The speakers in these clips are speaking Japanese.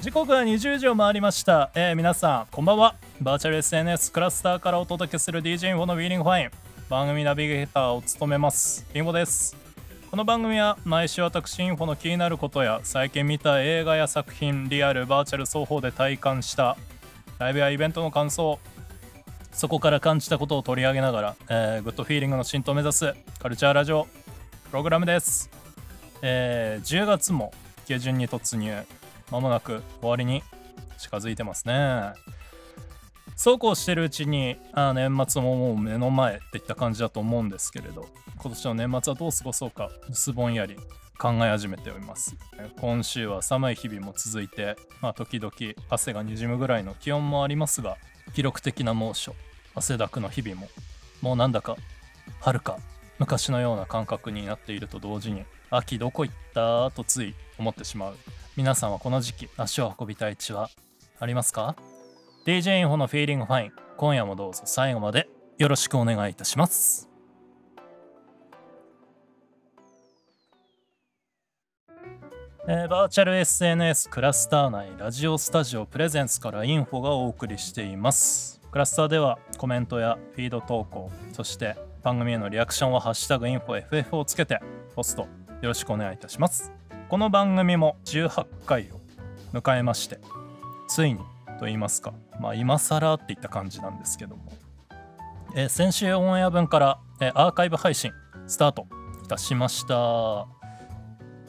時刻は20時を回りました、えー皆さんこんばんは。バーチャル SNS クラスターからお届けする DJ インフォの Feeling Fine 番組ナビゲーターを務めます。インフォです。この番組は毎週私インフォの気になることや最近見た映画や作品リアルバーチャル双方で体感したライブやイベントの感想そこから感じたことを取り上げながら、えー good feeling の浸透を目指すカルチャーラジオプログラムです、えー10月も下旬に突入。まもなく終わりに近づいてますね。そうこうしてるうちにあ年末ももう目の前っていった感じだと思うんですけれど今年の年末はどう過ごそうか薄ぼんやり考え始めております。今週は寒い日々も続いて、まあ、時々汗がにじむぐらいの気温もありますが記録的な猛暑汗だくの日々ももうなんだか遥か昔のような感覚になっていると同時に秋どこ行ったとつい思ってしまう。皆さんはこの時期足を運びたい地はありますか？DJ インフォのフィーリングファイン。今夜もどうぞ最後までよろしくお願いいたします。えーバーチャル SNS クラスター内ラジオスタジオプレゼンスからインフォがお送りしています。クラスターではコメントやフィード投稿そして番組へのリアクションは「ハッシュタグインフォ FF」をつけてポストよろしくお願いいたします。この番組も18回を迎えましてついにと言いますかまあ今更っていった感じなんですけども、え先週オンエア分から、えアーカイブ配信スタートいたしました。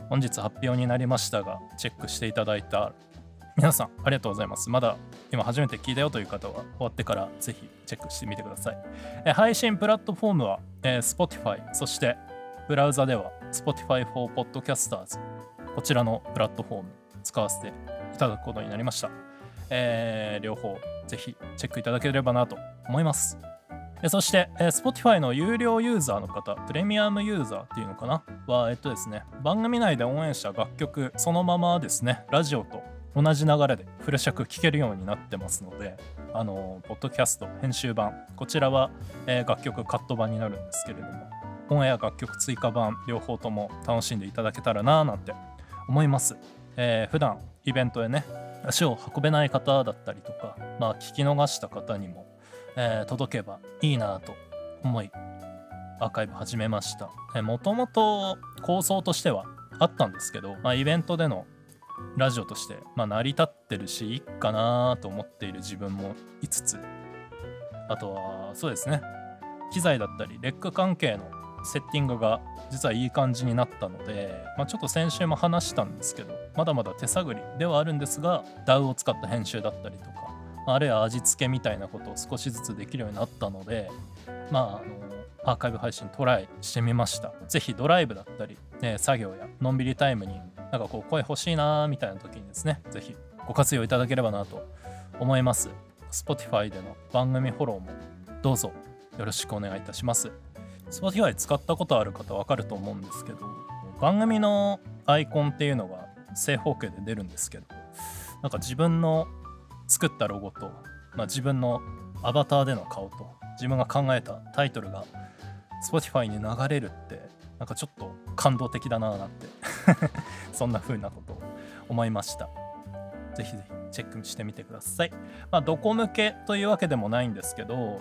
本日発表になりましたがチェックしていただいた皆さんありがとうございます。まだ今初めて聞いたよという方は終わってからぜひチェックしてみてください。え配信プラットフォームは、えー Spotify そしてブラウザでは Spotify for Podcasters こちらのプラットフォーム使わせていただくことになりました、えー両方ぜひチェックいただければなと思います。そして、えー Spotify の有料ユーザーの方、プレミアムユーザーっていうのかな？は、えっとですね、番組内で応援した楽曲、そのままですね、ラジオと同じ流れでフル尺聴けるようになってますので、あの、ポッドキャスト編集版、こちらは、えー楽曲カット版になるんですけれども、オンエア楽曲追加版、両方とも楽しんでいただけたらなぁなんて思います。えー普段イベントへね、足を運べない方だったりとか、まあ、聞き逃した方にも、えー届けばいいなと思いアーカイブ始めました。もともと構想としてはあったんですけど、まあ、イベントでのラジオとして、まあ、成り立ってるしいいかなと思っている自分もいつつ。あとはそうですね。機材だったりレック関係のセッティングが実はいい感じになったので、まあ、ちょっと先週も話したんですけどまだまだ手探りではあるんですが DAW を使った編集だったりとかあるいは味付けみたいなことを少しずつできるようになったのでまああのアーカイブ配信トライしてみました。ぜひドライブだったり、ね、作業やのんびりタイムになんかこう声欲しいなーみたいな時にですねぜひご活用いただければなと思います。Spotify での番組フォローもどうぞよろしくお願いいたします。Spotify 使ったことある方わかると思うんですけど番組のアイコンっていうのが正方形で出るんですけどなんか自分の作ったロゴと、まあ、自分のアバターでの顔と自分が考えたタイトルが Spotify に流れるってなんかちょっと感動的だななんて そんな風なことを思いました。ぜひぜひチェックしてみてください。まあどこ向けというわけでもないんですけど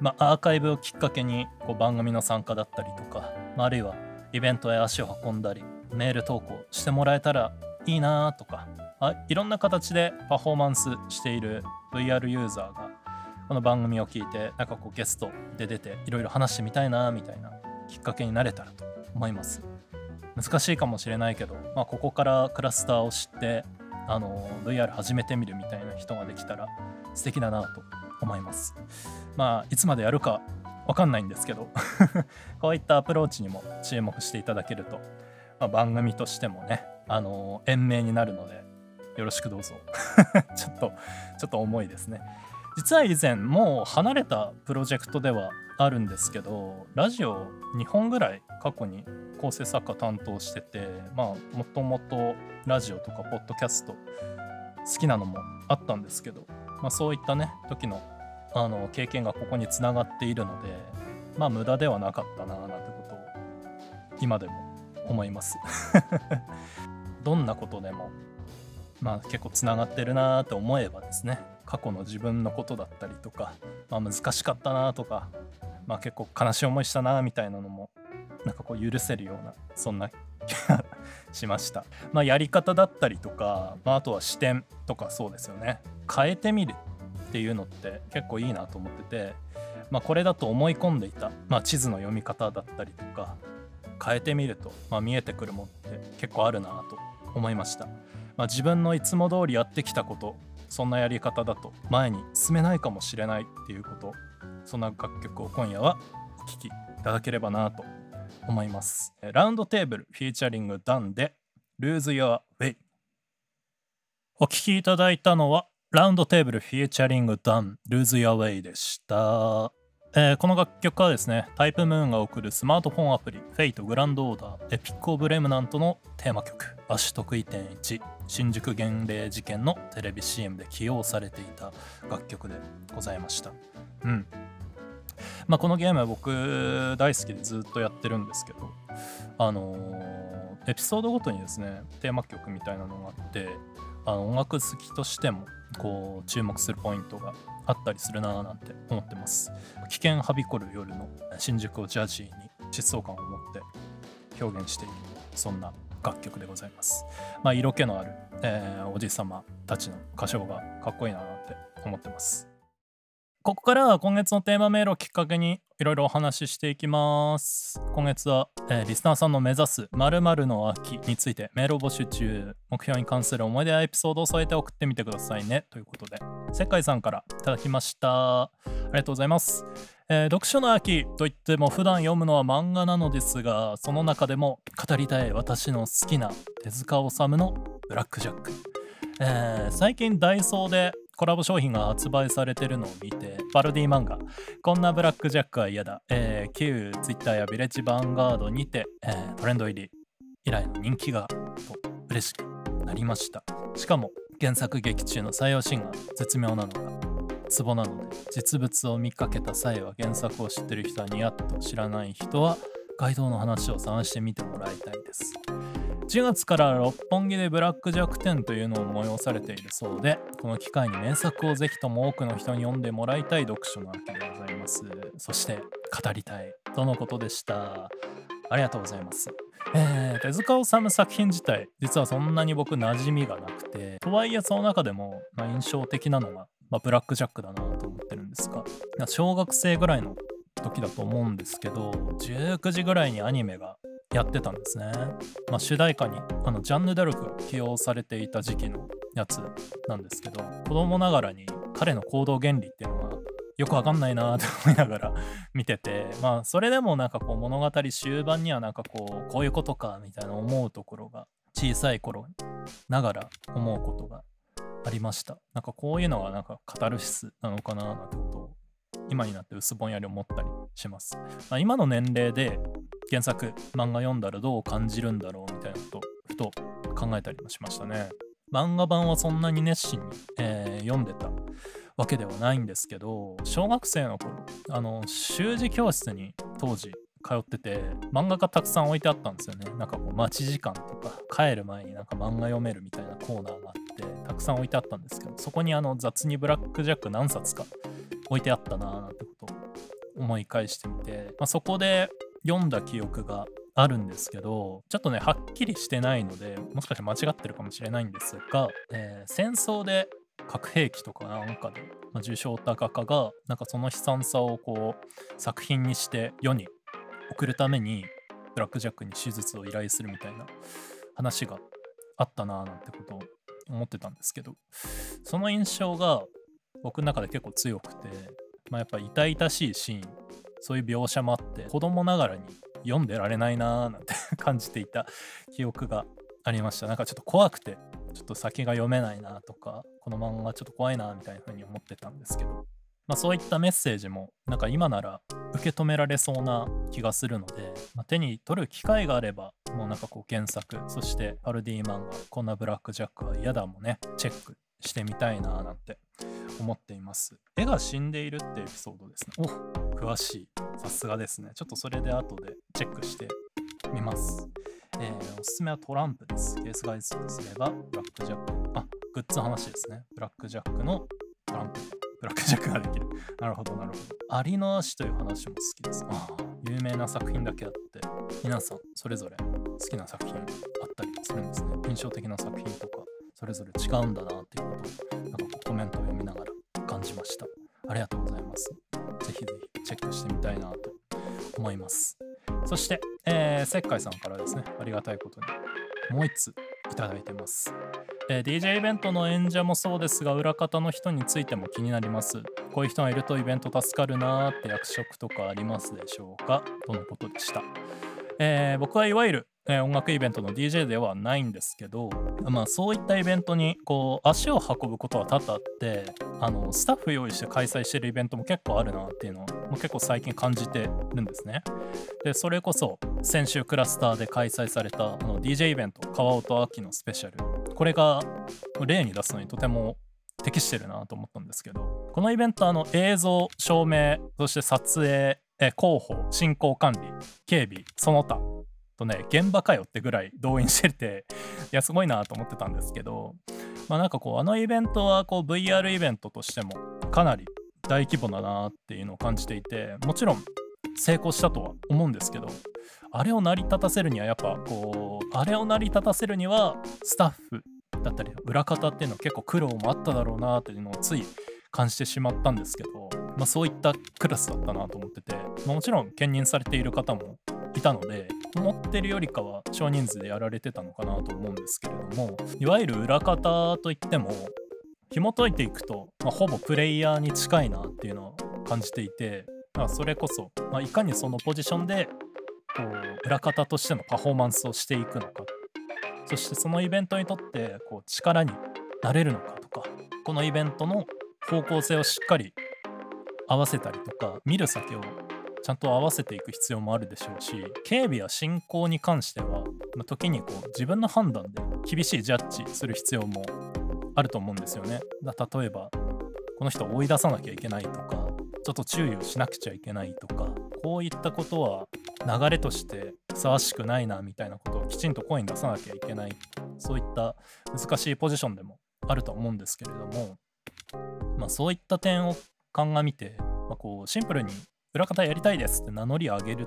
まあアーカイブをきっかけにこう番組の参加だったりとか、まあ、あるいはイベントへ足を運んだりメール投稿してもらえたらいいなとかあいろんな形でパフォーマンスしている VR ユーザーがこの番組を聞いてなんかこうゲストで出ていろいろ話してみたいなみたいなきっかけになれたらと思います。難しいかもしれないけど、まあ、ここからクラスターを知ってあの VR 始めてみるみたいな人ができたら素敵だなと思います。まあいつまでやるかわかんないんですけど こういったアプローチにも注目していただけると、まあ、番組としてもねあの延命になるのでよろしくどうぞ。ちょっとちょっと重いですね。実は以前もう離れたプロジェクトではあるんですけどラジオ2本ぐらい過去に構成作家担当しててまあもともとラジオとかポッドキャスト好きなのもあったんですけど、まあ、そういったね時のあの経験がここにつながっているのでまあ無駄ではなかったななんてことを今でも思います。どんなことでもまあ結構つながってるなーって思えばですね過去の自分のことだったりとか、まあ、難しかったなとか、まあ、結構悲しい思いしたなみたいなのもなんかこう許せるようなそんな気 がしました、まあ、やり方だったりとか、まあ、あとは視点とかそうですよね。変えてみるっていうのって結構いいなと思ってて、まあ、これだと思い込んでいた、まあ、地図の読み方だったりとか変えてみると、まあ、見えてくるものって結構あるなと思いました、まあ、自分のいつも通りやってきたことそんなやり方だと前に進めないかもしれないっていうことそんな楽曲を今夜はお聴きいただければなと思います。ラウンドテーブルフィーチャリングダンで Lose Your Way お聴きいただいたのはラウンドテーブルフィーチャリングダン Lose Your Way でしたえー、この楽曲はですね、タイプムーンが送るスマートフォンアプリ、フェイトグランドオーダー、エピック・オブ・レムナントのテーマ曲、アシュ得意点1、新宿厳霊事件のテレビ CM で起用されていた楽曲でございました。うん。まあ、このゲームは僕大好きでずっとやってるんですけど、あのー、エピソードごとにですね、テーマ曲みたいなのがあって、あの音楽好きとしてもこう注目するポイントがあったりするなぁなんて思ってます。危険はびこる夜の新宿をジャジーに疾走感を持って表現しているそんな楽曲でございます。まあ色気のある、えー、おじさまたちの歌唱がかっこいいななんて思ってます。ここからは今月のテーマメールをきっかけにいろいろお話ししていきます。今月は、えー、リスナーさんの目指す〇〇の秋についてメールを募集中。目標に関する思い出やエピソードを添えて送ってみてくださいね。ということで、世界さんからいただきました。ありがとうございます。えー、読書の秋といっても普段読むのは漫画なのですが、その中でも語りたい私の好きな手塚治虫のブラックジャック。えー、最近ダイソーでコラボ商品が発売されてるのを見て、パロディ漫画、こんなブラックジャックは嫌だ、えー、旧 Twitter やビレッジヴァンガードにて、えー、トレンド入り以来の人気がと嬉しくなりました。しかも原作劇中の採用シーンが絶妙なのがツボなので実物を見かけた際は原作を知ってる人はニヤッと知らない人は街道の話を探してみてもらいたいです。10月から六本木でブラック弱点というのを催されているそうでこの機会に名作をぜひとも多くの人に読んでもらいたい読書の秋でございます。そして語りたいとのことでした。ありがとうございます。えー、手塚治虫作品自体実はそんなに僕馴染みがなくてとはいえその中でも、まあ、印象的なのが、まあ、ブラックジャックだなと思ってるんですが小学生ぐらいの時だと思うんですけど19時ぐらいにアニメがやってたんですね。まあ、主題歌にあのジャンヌ・ダルクが起用されていた時期のやつなんですけど子供ながらに彼の行動原理っていうのはよくわかんないなって思いながら 見ててまあそれでもなんかこう物語終盤にはなんかこうこういうことかみたいな思うところが小さい頃ながら思うことがありましたなんかこういうのがなんかカタルシスなのかななんてことを今になって薄ぼんやり思ったりします、まあ、今の年齢で原作漫画読んだらどう感じるんだろうみたいなことふと考えたりもしましたね。漫画版はそんなに熱心に、えー、読んでたわけではないんですけど小学生の頃あの習字教室に当時通ってて漫画がたくさん置いてあったんですよね。なんかこう待ち時間とか帰る前になんか漫画読めるみたいなコーナーがあってたくさん置いてあったんですけどそこにあの雑にブラックジャック何冊か置いてあったなーなんてことを思い返してみて、まあ、そこで読んだ記憶があるんですけどちょっとねはっきりしてないのでもしかして間違ってるかもしれないんですが、えー、戦争で核兵器とかなんかで、まあ、受賞高家がなんかその悲惨さをこう作品にして世に送るためにブラック・ジャックに手術を依頼するみたいな話があったなぁなんてことを思ってたんですけどその印象が僕の中で結構強くて、まあ、やっぱ痛々しいシーンそういう描写もあって子供ながらに読んでられないなーなんて 感じていた記憶がありました。なんかちょっと怖くてちょっと先が読めないなとかこの漫画ちょっと怖いなみたいな風に思ってたんですけど。まあ、そういったメッセージもなんか今なら受け止められそうな気がするので、まあ、手に取る機会があればもうなんかこう原作そしてパルディ漫画こんなブラックジャックは嫌だもねチェックしてみたいななんて思っています。絵が死んでいるってエピソードですね。お詳しい。さすがですね。ちょっとそれで後でチェックしてみます。えー、おすすめはトランプです。ケース外出とすれば、ブラックジャック。あ、グッズの話ですね。ブラックジャックのトランプ。ブラックジャックができる。なるほど、なるほど。アリの足という話も好きです。ああ、有名な作品だけあって、皆さんそれぞれ好きな作品あったりするんですね。印象的な作品とか、それぞれ違うんだなっていうことを、なんかコメントを読みながら感じました。ありがとうございます。ぜひぜひチェックしてみたいなと思います。そして、えー、石灰さんからですね、ありがたいことに、もう1ついただいてます。えー、DJ イベントの演者もそうですが、裏方の人についても気になります。こういう人がいるとイベント助かるなーって役職とかありますでしょうか？とのことでした。えー、僕はいわゆるえ音楽イベントの DJ ではないんですけど、まあ、そういったイベントにこう足を運ぶことは多々あってあのスタッフ用意して開催してるイベントも結構あるなっていうのを結構最近感じてるんですね。でそれこそ先週クラスターで開催されたあの DJ イベント川音秋のスペシャルこれが例に出すのにとても適してるなと思ったんですけどこのイベントあの映像照明そして撮影広報進行管理警備その他とね現場かよってぐらい動員してて いやすごいなと思ってたんですけどまあなんかこうあのイベントはこう VR イベントとしてもかなり大規模だなっていうのを感じていてもちろん成功したとは思うんですけどあれを成り立たせるにはやっぱこうあれを成り立たせるにはスタッフだったり裏方っていうのは結構苦労もあっただろうなっていうのをつい感じてしまったんですけど、まあ、そういったクラスだったなと思ってて、まあ、もちろん兼任されている方もいたので思ってるよりかは少人数でやられてたのかなと思うんですけれどもいわゆる裏方といっても紐解いていくと、まあ、ほぼプレイヤーに近いなっていうのを感じていて、まあ、それこそ、まあ、いかにそのポジションでこう裏方としてのパフォーマンスをしていくのか。そしてそのイベントにとってこう力になれるのかとかこのイベントの方向性をしっかり合わせたりとか見る先をちゃんと合わせていく必要もあるでしょうし警備や進行に関しては時にこう自分の判断で厳しいジャッジする必要もあると思うんですよね。例えばこの人を追い出さなきゃいけないとかちょっと注意をしなくちゃいけないとかこういったことは流れとしてふさわしくないなみたいなことをきちんと声に出さなきゃいけないそういった難しいポジションでもあると思うんですけれども、まあ、そういった点を鑑みて、まあ、こうシンプルに裏方やりたいですって名乗り上げるっ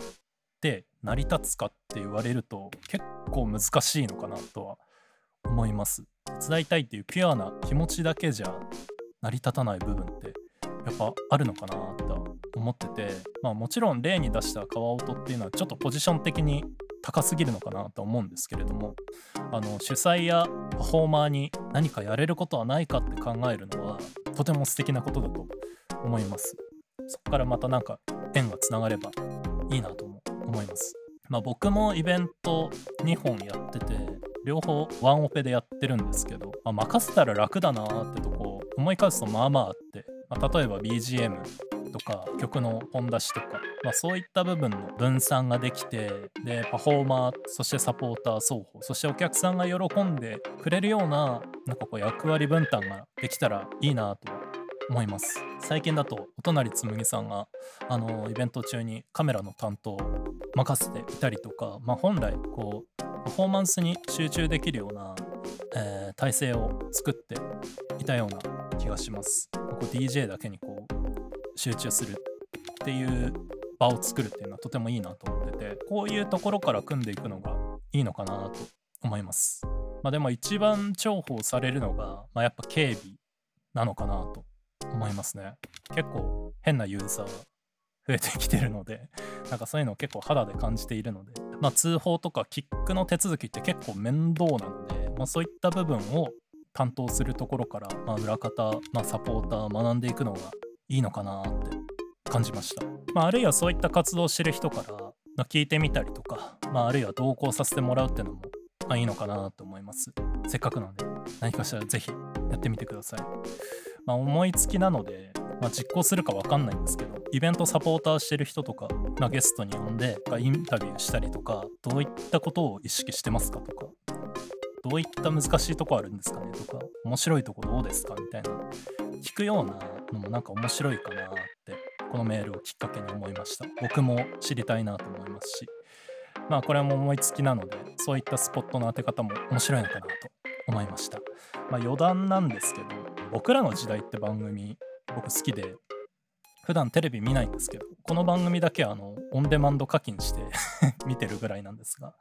て成り立つかって言われると結構難しいのかなとは思います。手伝いたいっていうピュアな気持ちだけじゃ成り立たない部分ってやっぱあるのかなと思っててまあもちろん例に出した川音っていうのはちょっとポジション的に高すぎるのかなと思うんですけれどもあの主催やパフォーマーに何かやれることはないかって考えるのはとても素敵なことだと思います。そこからまたなんか縁がつながればいいなと思います。まあ、僕もイベント2本やってて両方ワンオペでやってるんですけど、まあ、任せたら楽だなってとこ思い返すとまあまああって、まあ、例えば BGM とか曲の本出しとか、まあ、そういった部分の分散ができてでパフォーマーそしてサポーター双方そしてお客さんが喜んでくれるようななんかこう役割分担ができたらいいなと思います。最近だとお隣つむぎさんがあのイベント中にカメラの担当を任せていたりとか、まあ、本来こうパフォーマンスに集中できるような、えー、体制を作っていたような気がします。こう DJ だけにこう集中するっていう場を作るっていうのはとてもいいなと思っててこういうところから組んでいくのがいいのかなと思います。まあでも一番重宝されるのが、まあ、やっぱ警備なのかなと思いますね。結構変なユーザー増えてきてるので、なんかそういうのを結構肌で感じているので、まあ、通報とかキックの手続きって結構面倒なので、まあ、そういった部分を担当するところから、まあ、裏方、まあ、サポーター学んでいくのがいいのかなって感じました。まあ、あるいはそういった活動をしてる人から、まあ、聞いてみたりとか、まあ、あるいは同行させてもらうっていうのも、まあ、いいのかなと思います。せっかくなので、何かしらぜひやってみてください。まあ、思いつきなので、まあ、実行するか分かんないんですけどイベントサポーターしてる人とか、まあ、ゲストに呼んでインタビューしたりとかどういったことを意識してますかとかどういった難しいとこあるんですかねとか面白いとこどうですかみたいな聞くようなのもなんか面白いかなってこのメールをきっかけに思いました。僕も知りたいなと思いますしまあこれも思いつきなのでそういったスポットの当て方も面白いのかなと思いました。まあ余談なんですけど僕らの時代って番組僕好きで普段テレビ見ないんですけどこの番組だけあのオンデマンド課金して 見てるぐらいなんですが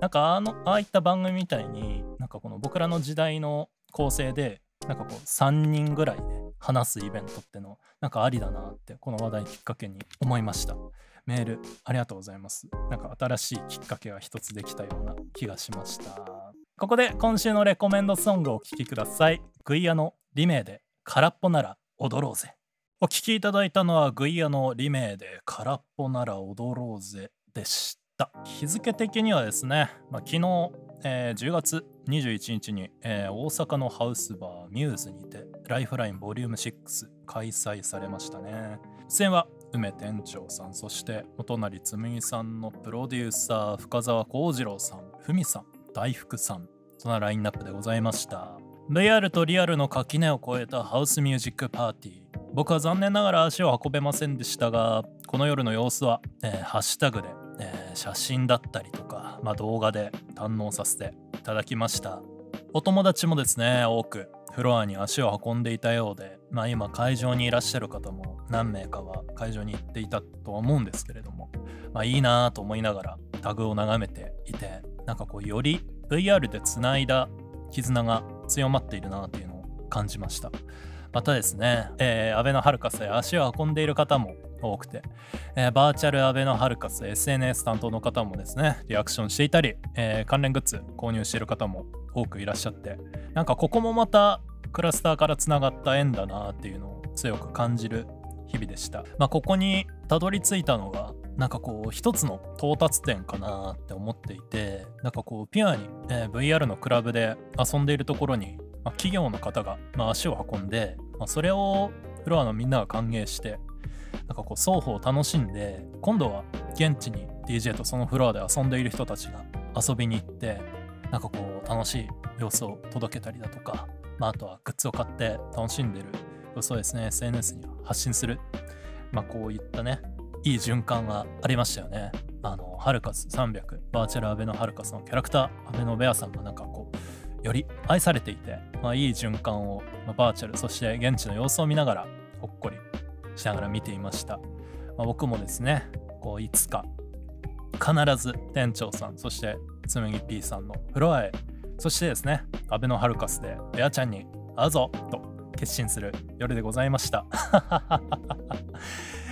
なんかあのああいった番組みたいになんかこの僕らの時代の構成でなんかこう3人ぐらいで話すイベントってのなんかありだなってこの話題きっかけに思いました。メールありがとうございます。なんか新しいきっかけが一つできたような気がしました。ここで今週のレコメンドソングをお聴きください。グイアのリメイで空っぽなら踊ろうぜ。お聴きいただいたのはグイアのリメイで空っぽなら踊ろうぜでした。日付的にはですね、まあ、昨日、えー、10月21日に、えー、大阪のハウスバーミューズにてライフラインボリューム6開催されましたね。出演は梅店長さんそしてお隣紬さんのプロデューサー深澤幸次郎さんふみさん大福さんそんなラインナップでございました。VR とリアルの垣根を越えたハウスミュージックパーティー。僕は残念ながら足を運べませんでしたがこの夜の様子は、えー、ハッシュタグで、えー、写真だったりとか、まあ、動画で堪能させていただきました。お友達もですね多くフロアに足を運んでいたようで、まあ、今会場にいらっしゃる方も何名かは会場に行っていたとは思うんですけれども、まあ、いいなと思いながらタグを眺めていてなんかこうより VR でつないだ絆が強まっているなというのを感じました。またですね、えー、アベノハルカスへ足を運んでいる方も多くて、えー、バーチャルアベノハルカス SNS 担当の方もですねリアクションしていたり、えー、関連グッズ購入している方も多くいらっしゃってなんかここもまたクラスターからつながった縁だなっていうのを強く感じる日々でした、まあ、ここにたどり着いたのがなんかこう一つの到達点かなって思っていてなんかこうピュアに、えー、VR のクラブで遊んでいるところにまあ、企業の方が、まあ、足を運んで、まあ、それをフロアのみんなが歓迎してなんかこう双方楽しんで今度は現地に DJ とそのフロアで遊んでいる人たちが遊びに行ってなんかこう楽しい様子を届けたりだとか、まあ、あとはグッズを買って楽しんでる様子をですね SNS に発信する、まあ、こういったねいい循環がありましたよね。あの、ハルカス300、バーチャルアベノハルカスのキャラクター、アベノベアさんがなんかこう、より愛されていて、まあ、いい循環を、まあ、バーチャルそして現地の様子を見ながらほっこりしながら見ていました、まあ、僕もですねこういつか必ず店長さんそしてつむぎ P さんのフロアへそしてですねアベノハルカスでベアちゃんに会うぞと決心する夜でございました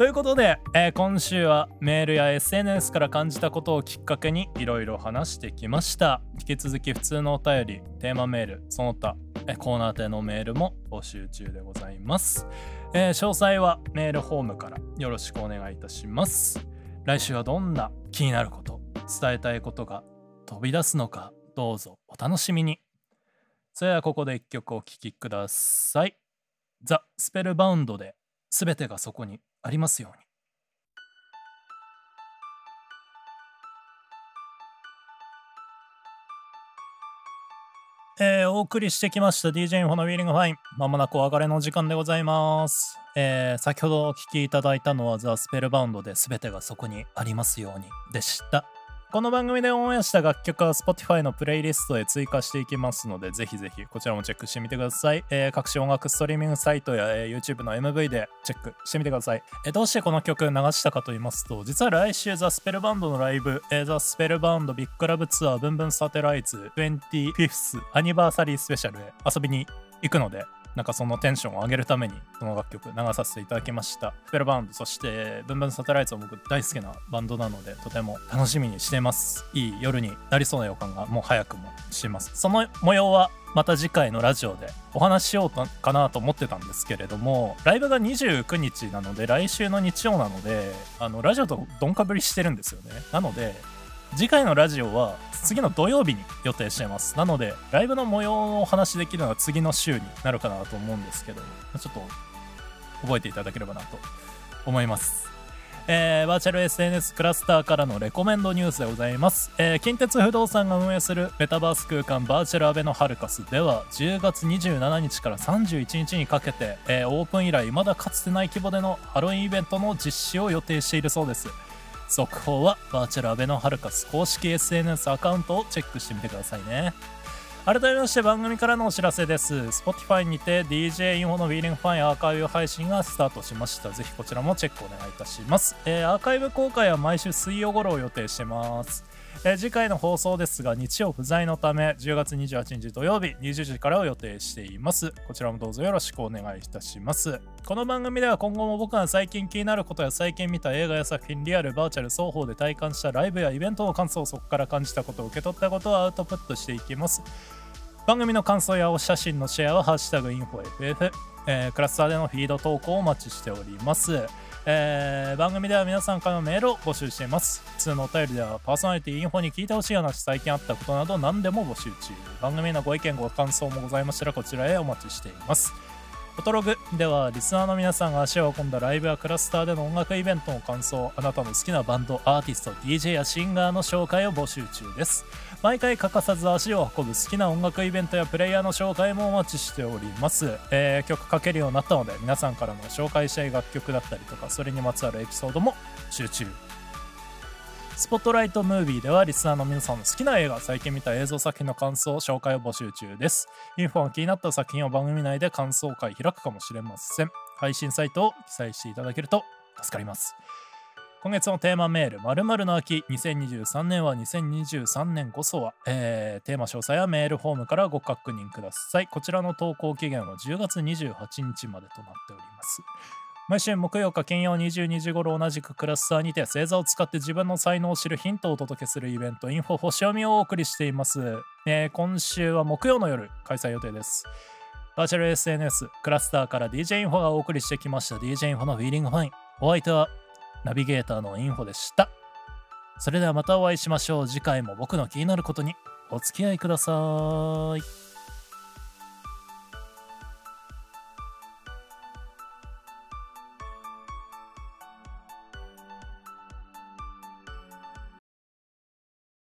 ということで、えー、今週はメールや SNS から感じたことをきっかけにいろいろ話してきました。引き続き普通のお便り、テーマメール、その他、えコーナー宛のメールも募集中でございます、えー、詳細はメールフォームからよろしくお願いいたします。来週はどんな気になること、伝えたいことが飛び出すのか、どうぞお楽しみに。それではここで一曲お聴きください。ザ・スペルバウンドで全てがそこにありますように。えー、お送りしてきました DJ インフォのウィーリングファイン。まもなくお別れの時間でございます。えー、先ほどお聴きいただいたのはザ・スペルバウンドで全てがそこにありますようにでした。この番組でオンエアした楽曲は Spotify のプレイリストへ追加していきますので、ぜひぜひこちらもチェックしてみてください。えー、各種音楽ストリーミングサイトや、えー、YouTube の MV でチェックしてみてください。えー、どうしてこの曲流したかと言いますと、実は来週ザ・スペルバンドのライブ、えー、ザ・スペルバンドビッグラブツアーブンブンサテライツ 25th アニバーサリースペシャルへ遊びに行くので、なんかそのテンションを上げるためにこの楽曲流させていただきました。スペルバウンドそしてブンブンサテライトは僕大好きなバンドなのでとても楽しみにしてます。いい夜になりそうな予感がもう早くもします。その模様はまた次回のラジオでお話ししようかなと思ってたんですけれどもライブが29日なので来週の日曜なのであのラジオとどんかぶりしてるんですよね。なので次回のラジオは次の土曜日に予定しています。なのでライブの模様をお話しできるのは次の週になるかなと思うんですけどちょっと覚えていただければなと思います。えー、バーチャル SNS クラスターからのレコメンドニュースでございます、えー、近鉄不動産が運営するメタバース空間バーチャルアベノハルカスでは10月27日から31日にかけて、えー、オープン以来まだかつてない規模でのハロウィンイベントの実施を予定しているそうです。続報はバーチャルアベノハルカス公式 SNS アカウントをチェックしてみてくださいね。改めまして番組からのお知らせです。Spotify にて DJ インフォのウィーリングファインアーカイブ配信がスタートしました。ぜひこちらもチェックお願いいたします、えー、アーカイブ公開は毎週水曜頃を予定してます。えー、次回の放送ですが日曜不在のため10月28日土曜日20時からを予定しています。こちらもどうぞよろしくお願いいたします。この番組では今後も僕が最近気になることや最近見た映画や作品リアルバーチャル双方で体感したライブやイベントの感想をそこから感じたことを受け取ったことをアウトプットしていきます。番組の感想やお写真のシェアは「ハッシュタグインフォ FF」えー、クラスターでのフィード投稿をお待ちしております。えー、番組では皆さんからのメールを募集しています。普通のお便りではパーソナリティインフォに聞いてほしい話、最近あったことなど何でも募集中。番組のご意見、ご感想もございましたらこちらへお待ちしています。フォトログではリスナーの皆さんが足を運んだライブやクラスターでの音楽イベントの感想、あなたの好きなバンド、アーティスト、DJ やシンガーの紹介を募集中です。毎回欠かさず足を運ぶ好きな音楽イベントやプレイヤーの紹介もお待ちしております、えー、曲かけるようになったので皆さんからの紹介したい楽曲だったりとかそれにまつわるエピソードも集中。スポットライトムービーではリスナーの皆さんの好きな映画、最近見た映像作品の感想、紹介を募集中です。インフォが気になった作品を番組内で感想会開くかもしれません。配信サイトを記載していただけると助かります。今月のテーマメール、〇〇の秋、2023年は2023年こそは、えー、テーマ詳細はメールフォームからご確認ください。こちらの投稿期限は10月28日までとなっております。毎週木曜か金曜22時頃同じくクラスターにて星座を使って自分の才能を知るヒントをお届けするイベントインフォ星読みをお送りしています、えー、今週は木曜の夜開催予定ですバーチャル SNS クラスターから DJ インフォがお送りしてきました DJ インフォのフィーリングファインお相手はナビゲーターのインフォでした。それではまたお会いしましょう。次回も僕の気になることにお付き合いください。